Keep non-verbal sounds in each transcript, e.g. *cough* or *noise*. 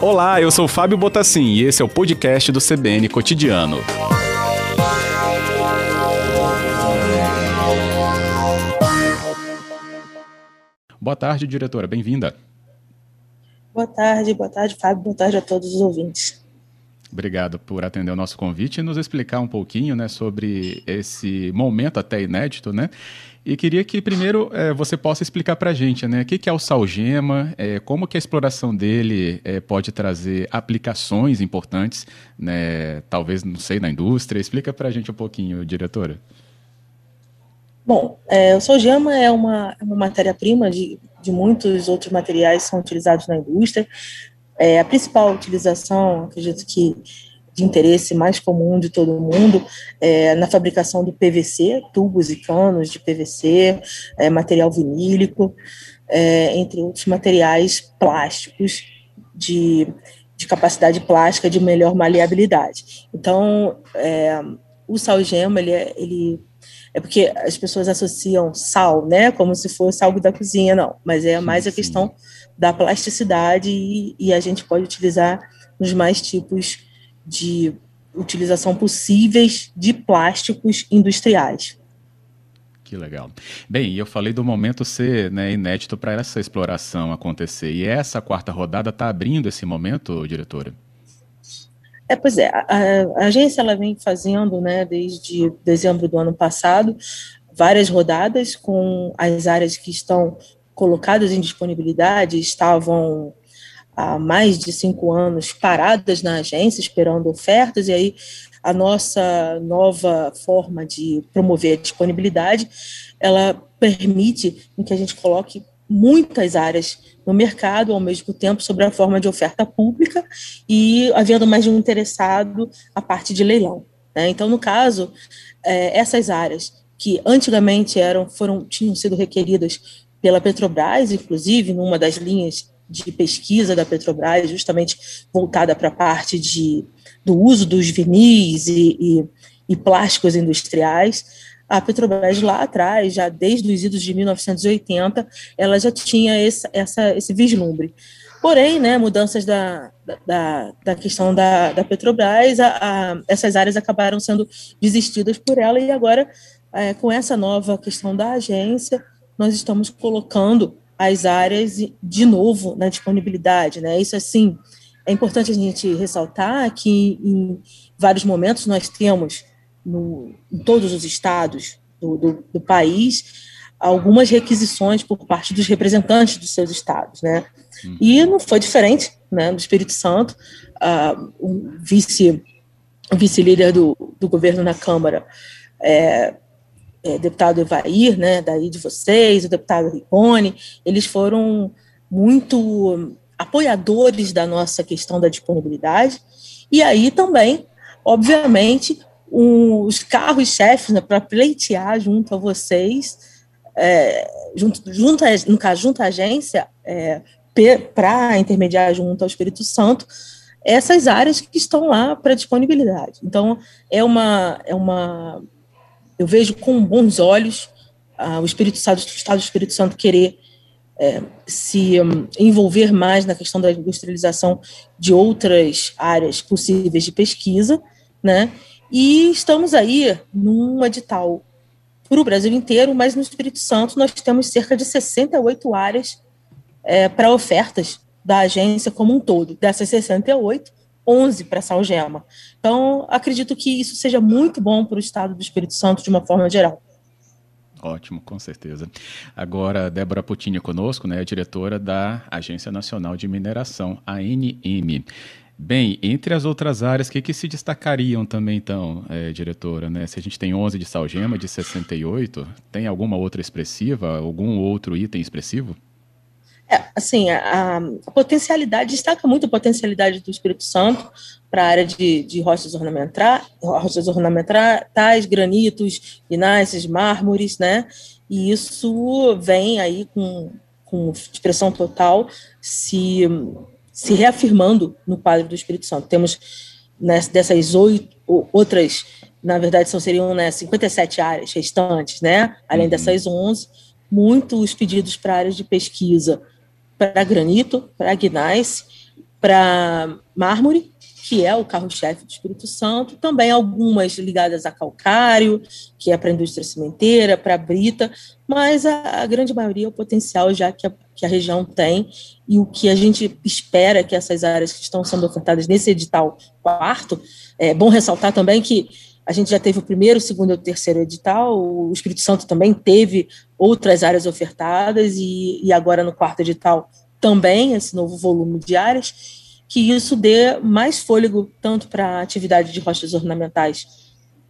Olá, eu sou Fábio Botassin e esse é o podcast do CBN Cotidiano. Boa tarde, diretora, bem-vinda. Boa tarde, boa tarde, Fábio, boa tarde a todos os ouvintes. Obrigado por atender o nosso convite e nos explicar um pouquinho né, sobre esse momento até inédito, né? E queria que primeiro é, você possa explicar para a gente né, o que, que é o Salgema, é, como que a exploração dele é, pode trazer aplicações importantes, né, talvez, não sei, na indústria. Explica para a gente um pouquinho, diretora. Bom, é, o Salgema é uma, uma matéria-prima de, de muitos outros materiais que são utilizados na indústria. É, a principal utilização, acredito que de interesse mais comum de todo mundo é na fabricação do PVC, tubos e canos de PVC, é, material vinílico, é, entre outros materiais plásticos de, de capacidade plástica de melhor maleabilidade. Então, é, o salgema, ele, é, ele é porque as pessoas associam sal, né, como se fosse algo da cozinha, não, mas é mais a questão da plasticidade e, e, a gente pode utilizar nos mais tipos de utilização possíveis de plásticos industriais. Que legal. Bem, eu falei do momento ser né, inédito para essa exploração acontecer. E essa quarta rodada está abrindo esse momento, diretora? É, pois é, a, a, agência ela vem fazendo, né, desde dezembro do ano passado, várias rodadas com as áreas que estão colocadas em disponibilidade estavam há mais de cinco anos paradas na agência, esperando ofertas, e aí a nossa nova forma de promover a disponibilidade, ela permite que a gente coloque muitas áreas no mercado ao mesmo tempo sobre a forma de oferta pública e havendo mais de um interessado a parte de leilão. Né? Então, no caso, é, essas áreas que antigamente eram foram tinham sido requeridas pela Petrobras, inclusive, numa das linhas de pesquisa da Petrobras, justamente voltada para a parte de, do uso dos vinis e, e, e, plásticos industriais. A Petrobras lá atrás, já desde os idos de 1980, ela já tinha esse, essa, esse vislumbre. Porém, né, mudanças da, da, da questão da, da Petrobras, a, a, essas áreas acabaram sendo desistidas por ela, e agora, é, com essa nova questão da agência, nós estamos colocando as áreas de novo na disponibilidade, né? Isso assim é importante a gente ressaltar que em vários momentos nós temos no, em todos os estados do, do, do país algumas requisições por parte dos representantes dos seus estados, né? Uhum. E não foi diferente, né? No Espírito Santo, uh, o vice o vice-líder do, do governo na Câmara é, é, deputado Evair, né, daí de vocês, o deputado Ricone, eles foram muito apoiadores da nossa questão da disponibilidade, e aí também, obviamente, um, os carros-chefes né, para pleitear junto a vocês, é, junto, junto a, no caso, junto à agência, é, para intermediar junto ao Espírito Santo, essas áreas que estão lá para disponibilidade. Então, é uma, é uma eu vejo com bons olhos ah, o Espírito Santo, o Estado do Espírito Santo querer é, se um, envolver mais na questão da industrialização de outras áreas possíveis de pesquisa, né? E estamos aí num edital para o Brasil inteiro, mas no Espírito Santo nós temos cerca de 68 áreas é, para ofertas da agência como um todo. Dessas 68, 11 para Salgema. Então, acredito que isso seja muito bom para o estado do Espírito Santo de uma forma geral. Ótimo, com certeza. Agora, Débora Putinha conosco, né, diretora da Agência Nacional de Mineração, ANM. Bem, entre as outras áreas, o que, que se destacariam também, então, é, diretora? Né? Se a gente tem 11 de Salgema, de 68, tem alguma outra expressiva, algum outro item expressivo? É, assim, a, a, potencialidade, destaca muito a potencialidade do Espírito Santo para a área de, de rochas, ornamentais, rochas ornamentais, granitos, ináceos, mármores, né? E isso vem aí com, com expressão total se, se reafirmando no quadro do Espírito Santo. Temos né, dessas oito outras, na verdade, são, seriam né, 57 áreas restantes, né? Além uhum. dessas 11, muitos pedidos para áreas de pesquisa para granito, para gneiss, para mármore, que é o carro-chefe do Espírito Santo, também algumas ligadas a calcário, que é para a indústria cimenteira, para brita, mas a, a, grande maioria é o potencial já que a, que a região tem e o que a gente espera que essas áreas que estão sendo ofertadas nesse edital quarto, é bom ressaltar também que a gente já teve o primeiro, o segundo e o terceiro edital, o Espírito Santo também teve outras áreas ofertadas, e, e agora no quarto edital também esse novo volume de áreas que isso dê mais fôlego tanto para a atividade de rochas ornamentais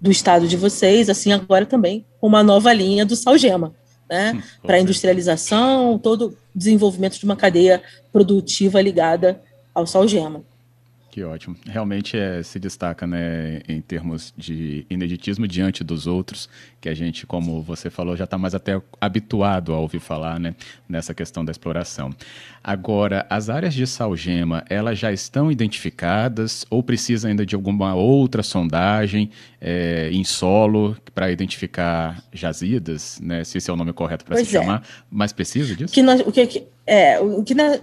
do estado de vocês, assim agora também com uma nova linha do Salgema, né, para a industrialização, todo o desenvolvimento de uma cadeia produtiva ligada ao Salgema. Que ótimo. Realmente é, se destaca né, em termos de ineditismo diante dos outros, que a gente, como você falou, já está mais até habituado a ouvir falar né, nessa questão da exploração. Agora, as áreas de salgema, elas já estão identificadas ou precisa ainda de alguma outra sondagem é, em solo para identificar jazidas, né, se esse é o nome correto para se é. chamar? Mais precisa disso? Que nós, o que, é, o que na,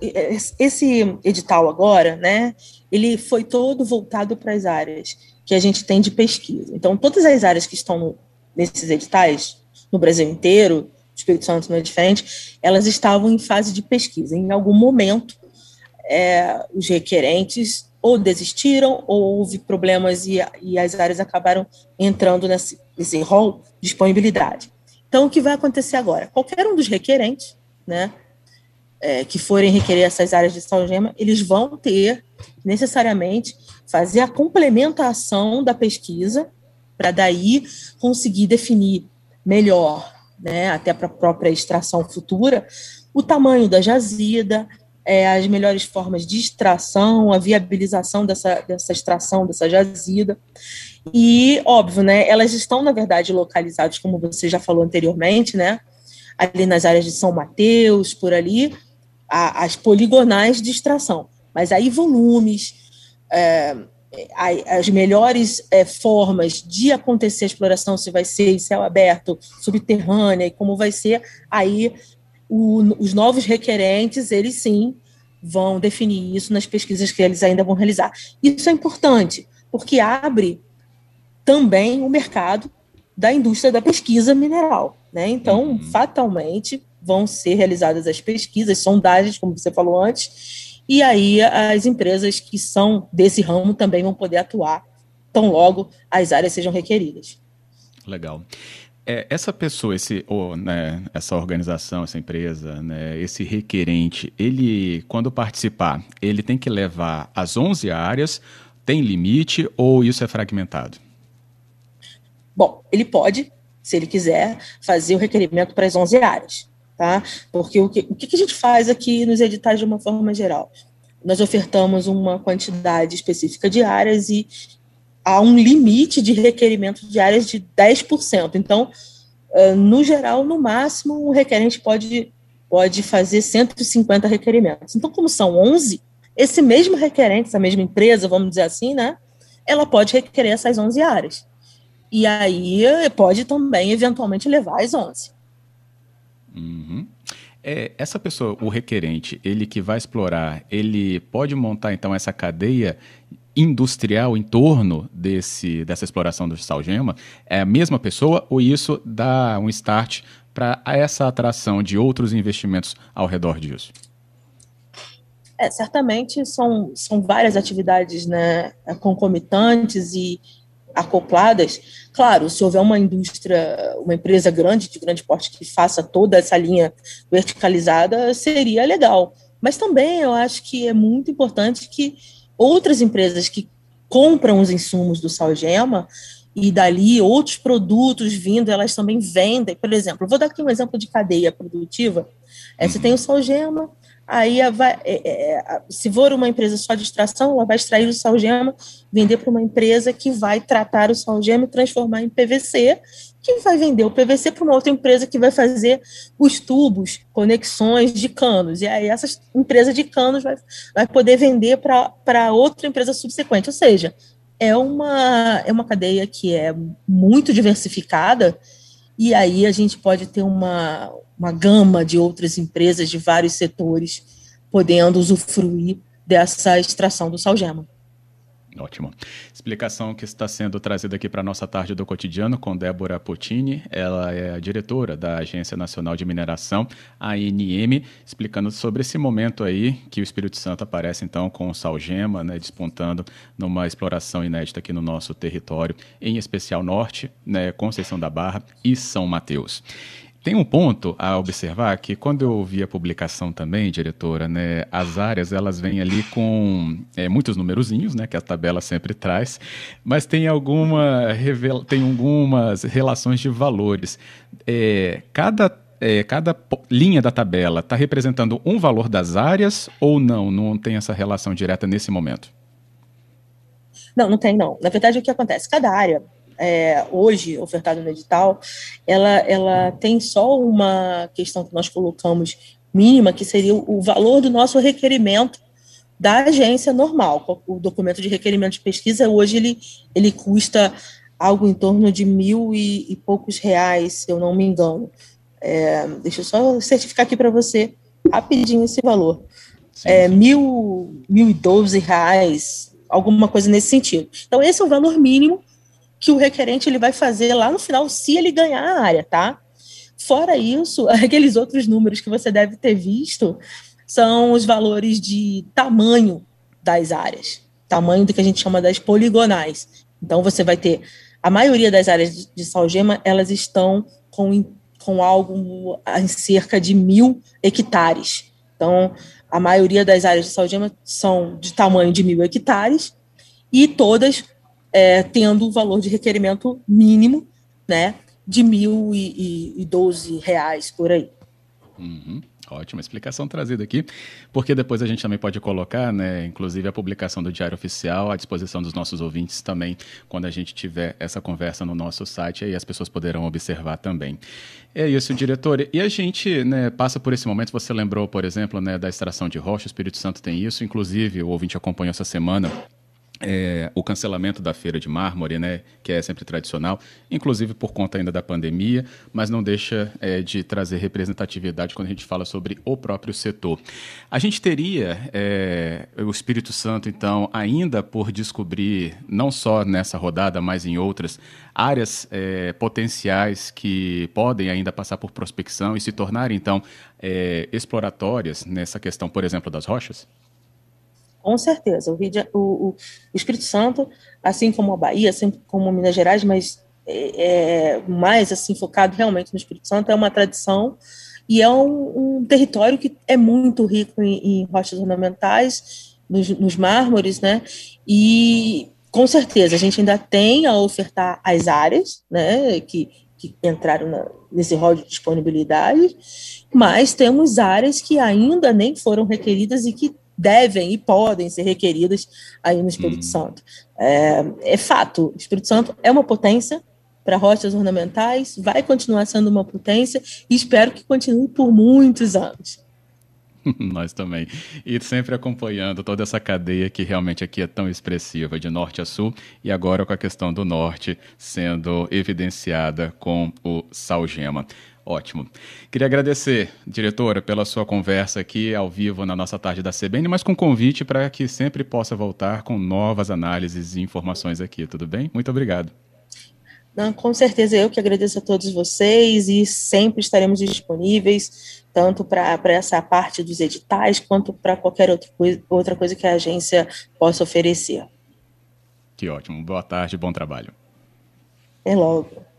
esse edital agora, né, ele foi todo voltado para as áreas que a gente tem de pesquisa. Então, todas as áreas que estão no, nesses editais, no Brasil inteiro, Espírito Santo não é diferente, elas estavam em fase de pesquisa. Em algum momento, é, os requerentes ou desistiram, ou houve problemas e, e as áreas acabaram entrando nesse, nesse rol de disponibilidade. Então, o que vai acontecer agora? Qualquer um dos requerentes, né, é, que forem requerer essas áreas de salgema, eles vão ter necessariamente fazer a complementação da pesquisa para daí conseguir definir melhor, né, até para a própria extração futura, o tamanho da jazida, é, as melhores formas de extração, a viabilização dessa, dessa extração, dessa jazida. E, óbvio, né, elas estão, na verdade, localizadas, como você já falou anteriormente, né, ali nas áreas de São Mateus, por ali, a, as poligonais de extração. Mas aí volumes, é, as melhores é, formas de acontecer a exploração, se vai ser em céu aberto, subterrânea, e como vai ser, aí o, os novos requerentes, eles sim vão definir isso nas pesquisas que eles ainda vão realizar. Isso é importante, porque abre também o mercado da indústria da pesquisa mineral. Né? Então, uhum. fatalmente, vão ser realizadas as pesquisas, sondagens, como você falou antes, e aí as empresas que são desse ramo também vão poder atuar tão logo as áreas sejam requeridas. Legal. É, essa pessoa, esse, ou, né, essa organização, essa empresa, né, esse requerente, ele, quando participar, ele tem que levar as 11 áreas, tem limite ou isso é fragmentado? Bom, ele pode, se ele quiser, fazer o requerimento para as 11 áreas tá? Porque o que, o que a gente faz aqui nos editais de uma forma geral? Nós ofertamos uma quantidade específica de áreas e há um limite de requerimento de áreas de 10%. Então, no geral, no máximo, o requerente pode, pode fazer 150 requerimentos. Então, como são 11, esse mesmo requerente, essa mesma empresa, vamos dizer assim, né, ela pode requerer essas 11 áreas. E aí pode também, eventualmente, levar as 11. Uhum. É, essa pessoa, o requerente, ele que vai explorar, ele pode montar então essa cadeia industrial em torno desse, dessa exploração do salgema? É a mesma pessoa ou isso dá um start para essa atração de outros investimentos ao redor disso? É, certamente são, são várias atividades né, concomitantes e acopladas. Claro, se houver uma indústria, uma empresa grande, de grande porte, que faça toda essa linha verticalizada, seria legal. Mas também eu acho que é muito importante que outras empresas que compram os insumos do Salgema e dali outros produtos vindo, elas também vendem. Por exemplo, vou dar aqui um exemplo de cadeia produtiva. É, você tem o Salgema, aí a, é, é, se for uma empresa só de extração, ela vai extrair o salgema, vender para uma empresa que vai tratar o salgema e transformar em PVC, que vai vender o PVC para uma outra empresa que vai fazer os tubos, conexões de canos. E aí essa empresa de canos vai, vai poder vender para outra empresa subsequente. Ou seja, é uma, é uma cadeia que é muito diversificada, e aí a gente pode ter uma, uma gama de outras empresas de vários setores podendo usufruir dessa extração do salgema. Ótimo. Explicação que está sendo trazida aqui para a nossa tarde do cotidiano com Débora Potini. Ela é a diretora da Agência Nacional de Mineração, ANM, explicando sobre esse momento aí que o Espírito Santo aparece então com o Salgema, né, despontando numa exploração inédita aqui no nosso território, em especial norte, né, Conceição da Barra e São Mateus. Tem um ponto a observar que quando eu vi a publicação também, diretora, né, as áreas elas vêm ali com é, muitos numerozinhos, né, que a tabela sempre traz, mas tem alguma tem algumas relações de valores. É, cada é, cada linha da tabela está representando um valor das áreas ou não? Não tem essa relação direta nesse momento? Não, não tem não. Na verdade, o que acontece? Cada área é, hoje ofertada no edital, ela, ela tem só uma questão que nós colocamos mínima, que seria o valor do nosso requerimento da agência normal. O documento de requerimento de pesquisa, hoje, ele, ele custa algo em torno de mil e, e poucos reais, se eu não me engano. É, deixa eu só certificar aqui para você rapidinho esse valor. Sim. É, mil, mil e doze reais, alguma coisa nesse sentido. Então, esse é o valor mínimo que o requerente ele vai fazer lá no final, se ele ganhar a área, tá? Fora isso, *laughs* aqueles outros números que você deve ter visto são os valores de tamanho das áreas, tamanho do que a gente chama das poligonais. Então, você vai ter a maioria das áreas de salgema, elas estão com, com algo em cerca de mil hectares. Então, a maioria das áreas de salgema são de tamanho de mil hectares e todas é, tendo o valor de requerimento mínimo, né, de doze reais por aí. Uhum. Ótima explicação trazida aqui, porque depois a gente também pode colocar, né, inclusive a publicação do Diário Oficial à disposição dos nossos ouvintes também, quando a gente tiver essa conversa no nosso site, aí as pessoas poderão observar também. É isso, diretor. E a gente né, passa por esse momento, você lembrou, por exemplo, né, da extração de rocha, o Espírito Santo tem isso, inclusive o ouvinte acompanhou essa semana é, o cancelamento da feira de mármore, né, que é sempre tradicional, inclusive por conta ainda da pandemia, mas não deixa é, de trazer representatividade quando a gente fala sobre o próprio setor. A gente teria é, o Espírito Santo, então, ainda por descobrir, não só nessa rodada, mas em outras, áreas é, potenciais que podem ainda passar por prospecção e se tornarem, então, é, exploratórias nessa questão, por exemplo, das rochas? Com certeza. O, de, o, o, Espírito Santo, assim como a Bahia, assim como Minas Gerais, mas é, é, mais assim focado realmente no Espírito Santo, é uma tradição e é um, um território que é muito rico em, em rochas ornamentais, nos, nos, mármores, né? E com certeza a gente ainda tem a ofertar as áreas, né? Que, que entraram na, nesse rol de disponibilidade, mas temos áreas que ainda nem foram requeridas e que devem e podem ser requeridas aí no Espírito hum. Santo. É, é fato, o Espírito Santo é uma potência para rochas ornamentais, vai continuar sendo uma potência e espero que continue por muitos anos. *laughs* Nós também. E sempre acompanhando toda essa cadeia que realmente aqui é tão expressiva, de norte a sul, e agora com a questão do norte sendo evidenciada com o Salgema. Ótimo. Queria agradecer, diretora, pela sua conversa aqui ao vivo na nossa tarde da CBN, mas com convite para que sempre possa voltar com novas análises e informações aqui, tudo bem? Muito obrigado. Não, com certeza eu que agradeço a todos vocês e sempre estaremos disponíveis, tanto para essa parte dos editais, quanto para qualquer outra coisa, outra coisa que a agência possa oferecer. Que ótimo. Boa tarde, bom trabalho. Até logo.